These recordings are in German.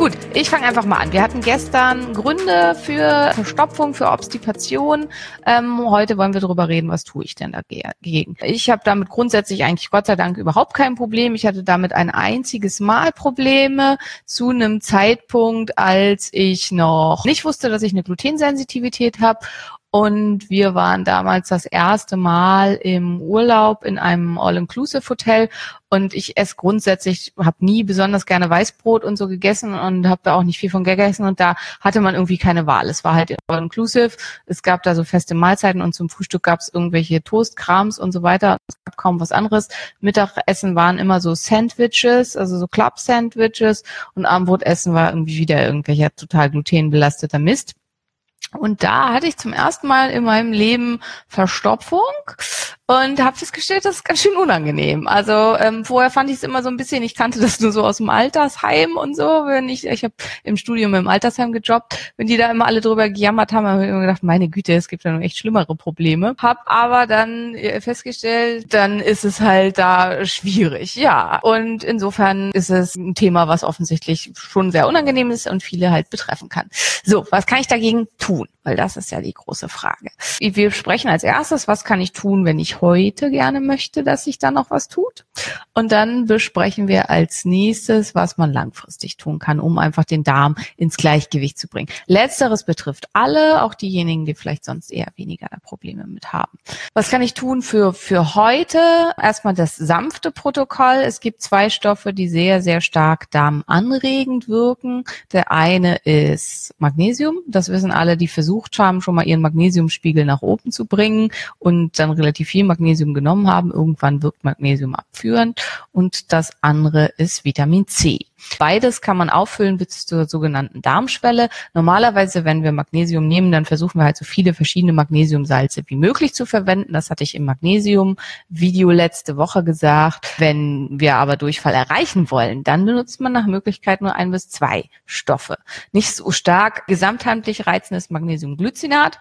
Gut, ich fange einfach mal an. Wir hatten gestern Gründe für Verstopfung, für Obstipation. Ähm, heute wollen wir darüber reden, was tue ich denn dagegen. Ich habe damit grundsätzlich eigentlich Gott sei Dank überhaupt kein Problem. Ich hatte damit ein einziges Mal Probleme zu einem Zeitpunkt, als ich noch nicht wusste, dass ich eine Glutensensitivität habe und wir waren damals das erste Mal im Urlaub in einem All-Inclusive-Hotel. Und ich esse grundsätzlich, habe nie besonders gerne Weißbrot und so gegessen und habe da auch nicht viel von gegessen. Und da hatte man irgendwie keine Wahl. Es war halt All-Inclusive. Es gab da so feste Mahlzeiten und zum Frühstück gab es irgendwelche Toastkrams und so weiter. Es gab kaum was anderes. Mittagessen waren immer so Sandwiches, also so Club-Sandwiches. Und Abendbrotessen war irgendwie wieder irgendwelcher total glutenbelasteter Mist. Und da hatte ich zum ersten Mal in meinem Leben Verstopfung und habe festgestellt, das ist ganz schön unangenehm. Also ähm, vorher fand ich es immer so ein bisschen, ich kannte das nur so aus dem Altersheim und so, wenn ich, ich habe im Studium im Altersheim gejobbt, wenn die da immer alle drüber gejammert haben, habe ich immer gedacht, meine Güte, es gibt ja noch echt schlimmere Probleme. Hab aber dann äh, festgestellt, dann ist es halt da schwierig, ja. Und insofern ist es ein Thema, was offensichtlich schon sehr unangenehm ist und viele halt betreffen kann. So, was kann ich dagegen tun? Weil das ist ja die große Frage. Wir sprechen als erstes, was kann ich tun, wenn ich heute gerne möchte, dass sich da noch was tut. Und dann besprechen wir als nächstes, was man langfristig tun kann, um einfach den Darm ins Gleichgewicht zu bringen. Letzteres betrifft alle, auch diejenigen, die vielleicht sonst eher weniger Probleme mit haben. Was kann ich tun für, für heute? Erstmal das sanfte Protokoll. Es gibt zwei Stoffe, die sehr, sehr stark darmanregend wirken. Der eine ist Magnesium. Das wissen alle, die versucht haben, schon mal ihren Magnesiumspiegel nach oben zu bringen und dann relativ viel Magnesium genommen haben. Irgendwann wirkt Magnesium abführend. Und das andere ist Vitamin C. Beides kann man auffüllen bis zur sogenannten Darmschwelle. Normalerweise, wenn wir Magnesium nehmen, dann versuchen wir halt so viele verschiedene Magnesiumsalze wie möglich zu verwenden. Das hatte ich im Magnesium-Video letzte Woche gesagt. Wenn wir aber Durchfall erreichen wollen, dann benutzt man nach Möglichkeit nur ein bis zwei Stoffe. Nicht so stark gesamtheitlich reizendes Magnesiumglycinat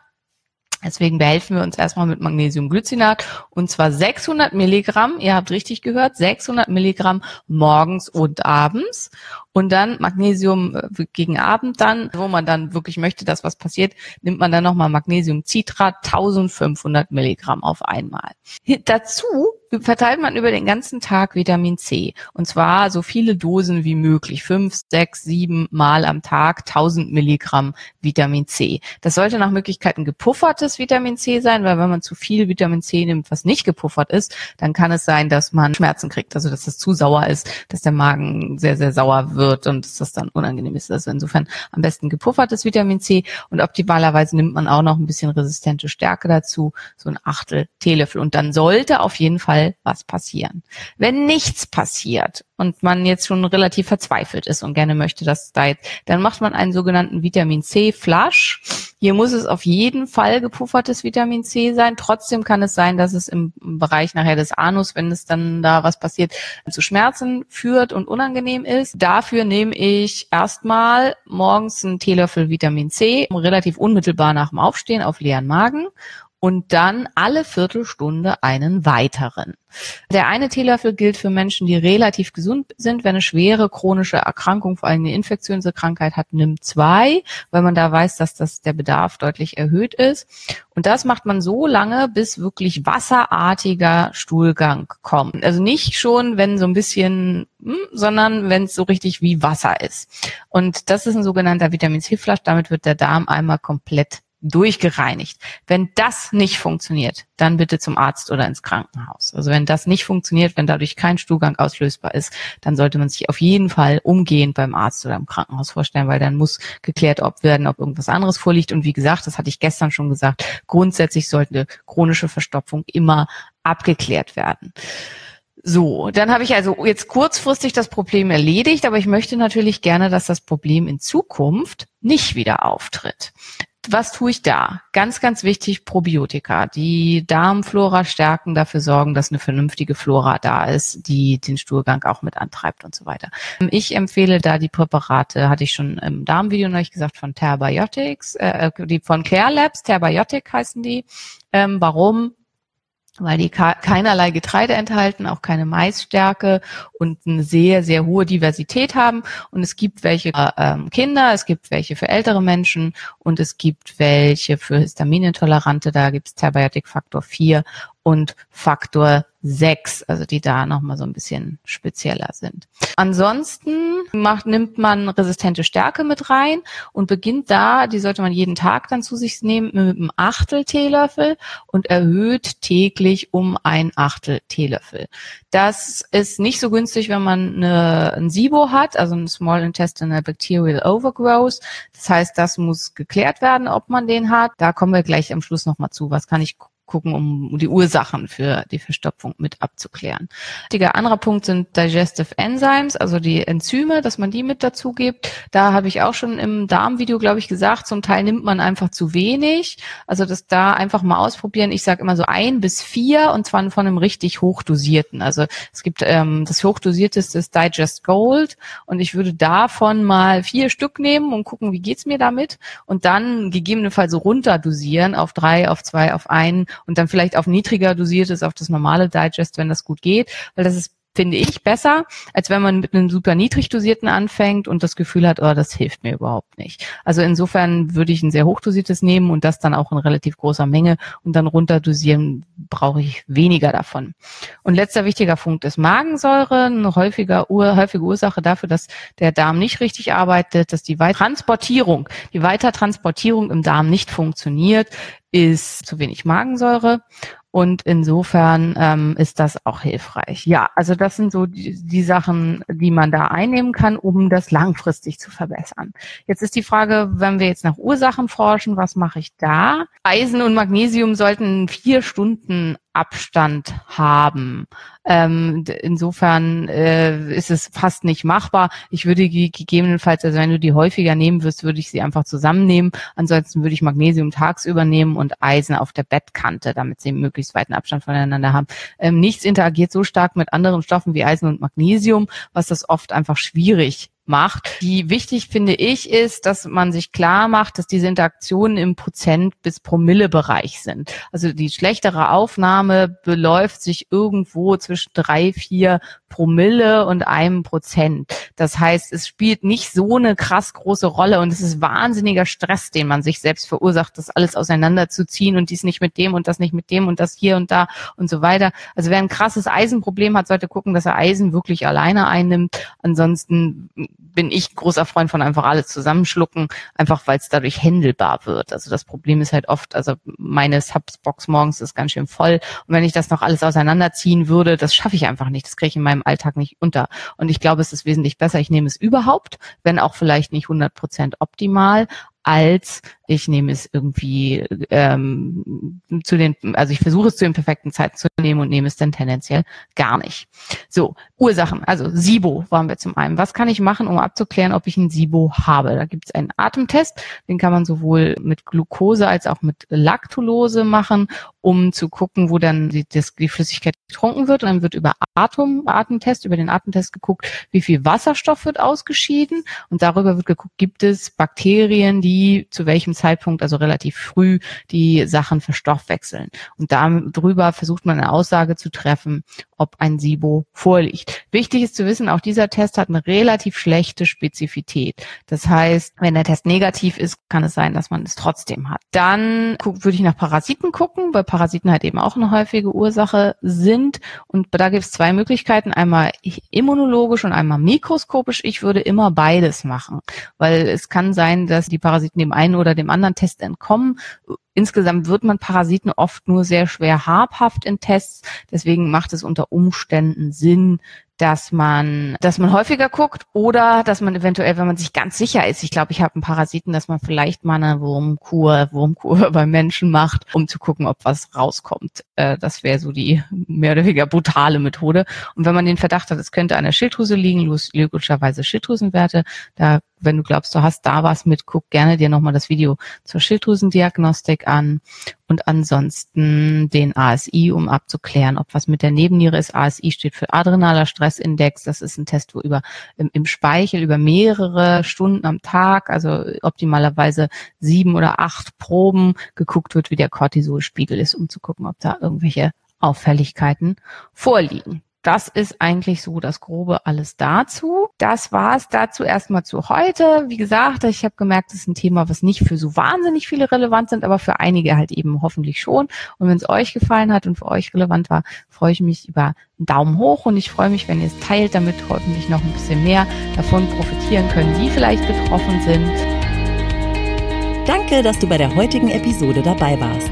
Deswegen behelfen wir uns erstmal mit Magnesiumglycinat und zwar 600 Milligramm, ihr habt richtig gehört, 600 Milligramm morgens und abends und dann Magnesium äh, gegen Abend dann, wo man dann wirklich möchte, dass was passiert, nimmt man dann nochmal Magnesiumcitrat 1500 Milligramm auf einmal. Dazu verteilt man über den ganzen Tag Vitamin C. Und zwar so viele Dosen wie möglich. Fünf, sechs, sieben Mal am Tag 1000 Milligramm Vitamin C. Das sollte nach Möglichkeiten gepuffertes Vitamin C sein, weil wenn man zu viel Vitamin C nimmt, was nicht gepuffert ist, dann kann es sein, dass man Schmerzen kriegt. Also, dass es zu sauer ist, dass der Magen sehr, sehr sauer wird und dass das dann unangenehm ist. Also insofern am besten gepuffertes Vitamin C und optimalerweise nimmt man auch noch ein bisschen resistente Stärke dazu, so ein Achtel Teelöffel. Und dann sollte auf jeden Fall was passieren. Wenn nichts passiert und man jetzt schon relativ verzweifelt ist und gerne möchte, dass da jetzt, dann macht man einen sogenannten Vitamin C Flush. Hier muss es auf jeden Fall gepuffertes Vitamin C sein. Trotzdem kann es sein, dass es im Bereich nachher des Anus, wenn es dann da was passiert, zu Schmerzen führt und unangenehm ist. Dafür nehme ich erstmal morgens einen Teelöffel Vitamin C, relativ unmittelbar nach dem Aufstehen auf leeren Magen und dann alle Viertelstunde einen weiteren. Der eine Teelöffel gilt für Menschen, die relativ gesund sind. Wer eine schwere chronische Erkrankung, vor allem eine infektiöse Krankheit hat, nimmt zwei, weil man da weiß, dass das der Bedarf deutlich erhöht ist. Und das macht man so lange, bis wirklich wasserartiger Stuhlgang kommt. Also nicht schon, wenn so ein bisschen, hm, sondern wenn es so richtig wie Wasser ist. Und das ist ein sogenannter Vitamin C-Flasch. Damit wird der Darm einmal komplett durchgereinigt. Wenn das nicht funktioniert, dann bitte zum Arzt oder ins Krankenhaus. Also wenn das nicht funktioniert, wenn dadurch kein Stuhlgang auslösbar ist, dann sollte man sich auf jeden Fall umgehend beim Arzt oder im Krankenhaus vorstellen, weil dann muss geklärt ob werden, ob irgendwas anderes vorliegt. Und wie gesagt, das hatte ich gestern schon gesagt, grundsätzlich sollte chronische Verstopfung immer abgeklärt werden. So, dann habe ich also jetzt kurzfristig das Problem erledigt, aber ich möchte natürlich gerne, dass das Problem in Zukunft nicht wieder auftritt was tue ich da? Ganz, ganz wichtig, Probiotika, die Darmflora stärken, dafür sorgen, dass eine vernünftige Flora da ist, die den Stuhlgang auch mit antreibt und so weiter. Ich empfehle da die Präparate, hatte ich schon im Darmvideo neulich gesagt, von Terbiotics, äh, die von Care Labs, Terbiotic heißen die. Ähm, warum? Weil die keinerlei Getreide enthalten, auch keine Maisstärke und eine sehr, sehr hohe Diversität haben. Und es gibt welche für ähm, Kinder, es gibt welche für ältere Menschen und es gibt welche für Histaminintolerante. Da gibt es Terbiotik Faktor 4 und Faktor 6, also die da nochmal so ein bisschen spezieller sind. Ansonsten macht, nimmt man resistente Stärke mit rein und beginnt da, die sollte man jeden Tag dann zu sich nehmen, mit einem Achtel Teelöffel und erhöht täglich um ein Achtel Teelöffel. Das ist nicht so günstig, wenn man eine, ein SIBO hat, also ein Small Intestinal Bacterial Overgrowth. Das heißt, das muss geklärt werden, ob man den hat. Da kommen wir gleich am Schluss nochmal zu. Was kann ich gucken, um die Ursachen für die Verstopfung mit abzuklären. Wichtiger anderer Punkt sind Digestive Enzymes, also die Enzyme, dass man die mit dazu gibt. Da habe ich auch schon im Darmvideo, glaube ich, gesagt, zum Teil nimmt man einfach zu wenig. Also das da einfach mal ausprobieren. Ich sage immer so ein bis vier und zwar von einem richtig hochdosierten. Also es gibt ähm, das hochdosierteste ist Digest Gold und ich würde davon mal vier Stück nehmen und gucken, wie geht's mir damit und dann gegebenenfalls so runterdosieren auf drei, auf zwei, auf einen und dann vielleicht auf niedriger dosiert ist, auf das normale Digest, wenn das gut geht, weil das ist finde ich besser, als wenn man mit einem super niedrig dosierten anfängt und das Gefühl hat, oh, das hilft mir überhaupt nicht. Also insofern würde ich ein sehr hochdosiertes nehmen und das dann auch in relativ großer Menge und dann runterdosieren brauche ich weniger davon. Und letzter wichtiger Punkt ist Magensäure, eine häufiger, Ur, häufige Ursache dafür, dass der Darm nicht richtig arbeitet, dass die Transportierung, die Weitertransportierung im Darm nicht funktioniert, ist zu wenig Magensäure und insofern ähm, ist das auch hilfreich. Ja, also das sind so die, die Sachen, die man da einnehmen kann, um das langfristig zu verbessern. Jetzt ist die Frage, wenn wir jetzt nach Ursachen forschen, was mache ich da? Eisen und Magnesium sollten vier Stunden Abstand haben. Ähm, insofern äh, ist es fast nicht machbar. Ich würde gegebenenfalls, also wenn du die häufiger nehmen wirst, würde ich sie einfach zusammennehmen. Ansonsten würde ich Magnesium tagsüber nehmen und Eisen auf der Bettkante, damit sie möglichst weiten Abstand voneinander haben. Ähm, nichts interagiert so stark mit anderen Stoffen wie Eisen und Magnesium, was das oft einfach schwierig macht. Die wichtig finde ich ist, dass man sich klar macht, dass diese Interaktionen im Prozent bis Promille-Bereich sind. Also die schlechtere Aufnahme beläuft sich irgendwo zwischen drei, vier Promille und einem Prozent. Das heißt, es spielt nicht so eine krass große Rolle und es ist wahnsinniger Stress, den man sich selbst verursacht, das alles auseinanderzuziehen und dies nicht mit dem und das nicht mit dem und das hier und da und so weiter. Also wer ein krasses Eisenproblem hat, sollte gucken, dass er Eisen wirklich alleine einnimmt. Ansonsten bin ich großer Freund von einfach alles zusammenschlucken, einfach weil es dadurch händelbar wird. Also das Problem ist halt oft, also meine Subsbox morgens ist ganz schön voll und wenn ich das noch alles auseinanderziehen würde, das schaffe ich einfach nicht. Das kriege ich in meinem Alltag nicht unter. Und ich glaube, es ist wesentlich besser, ich nehme es überhaupt, wenn auch vielleicht nicht 100 Prozent optimal, als ich nehme es irgendwie ähm, zu den, also ich versuche es zu den perfekten Zeiten zu nehmen und nehme es dann tendenziell gar nicht. So, Ursachen, also SIBO waren wir zum einen. Was kann ich machen, um abzuklären, ob ich ein SIBO habe? Da gibt es einen Atemtest, den kann man sowohl mit Glucose als auch mit Lactulose machen, um zu gucken, wo dann die, die Flüssigkeit getrunken wird. Und dann wird über Atem, Atemtest, über den Atemtest geguckt, wie viel Wasserstoff wird ausgeschieden. Und darüber wird geguckt, gibt es Bakterien, die zu welchem Zeitpunkt, also relativ früh, die Sachen verstoffwechseln. Und darüber versucht man eine Aussage zu treffen, ob ein SIBO vorliegt. Wichtig ist zu wissen, auch dieser Test hat eine relativ schlechte Spezifität. Das heißt, wenn der Test negativ ist, kann es sein, dass man es trotzdem hat. Dann würde ich nach Parasiten gucken, weil Parasiten halt eben auch eine häufige Ursache sind. Und da gibt es zwei Möglichkeiten, einmal immunologisch und einmal mikroskopisch. Ich würde immer beides machen, weil es kann sein, dass die Parasiten dem einen oder dem anderen Test entkommen Insgesamt wird man Parasiten oft nur sehr schwer habhaft in Tests. Deswegen macht es unter Umständen Sinn, dass man, dass man häufiger guckt oder dass man eventuell, wenn man sich ganz sicher ist, ich glaube, ich habe einen Parasiten, dass man vielleicht mal eine Wurmkur, Wurmkur beim Menschen macht, um zu gucken, ob was rauskommt. Äh, das wäre so die mehr oder weniger brutale Methode. Und wenn man den Verdacht hat, es könnte an der Schilddrüse liegen, logischerweise Schilddrüsenwerte, da wenn du glaubst, du hast da was mit, guck gerne dir nochmal das Video zur Schilddrüsendiagnostik an und ansonsten den ASI, um abzuklären, ob was mit der Nebenniere ist. ASI steht für Adrenaler Stressindex. Das ist ein Test, wo über im, im Speichel über mehrere Stunden am Tag, also optimalerweise sieben oder acht Proben geguckt wird, wie der Cortisolspiegel ist, um zu gucken, ob da irgendwelche Auffälligkeiten vorliegen das ist eigentlich so das Grobe alles dazu. Das war es dazu erstmal zu heute. Wie gesagt, ich habe gemerkt, das ist ein Thema, was nicht für so wahnsinnig viele relevant sind, aber für einige halt eben hoffentlich schon. Und wenn es euch gefallen hat und für euch relevant war, freue ich mich über einen Daumen hoch und ich freue mich, wenn ihr es teilt, damit hoffentlich noch ein bisschen mehr davon profitieren können, die vielleicht betroffen sind. Danke, dass du bei der heutigen Episode dabei warst.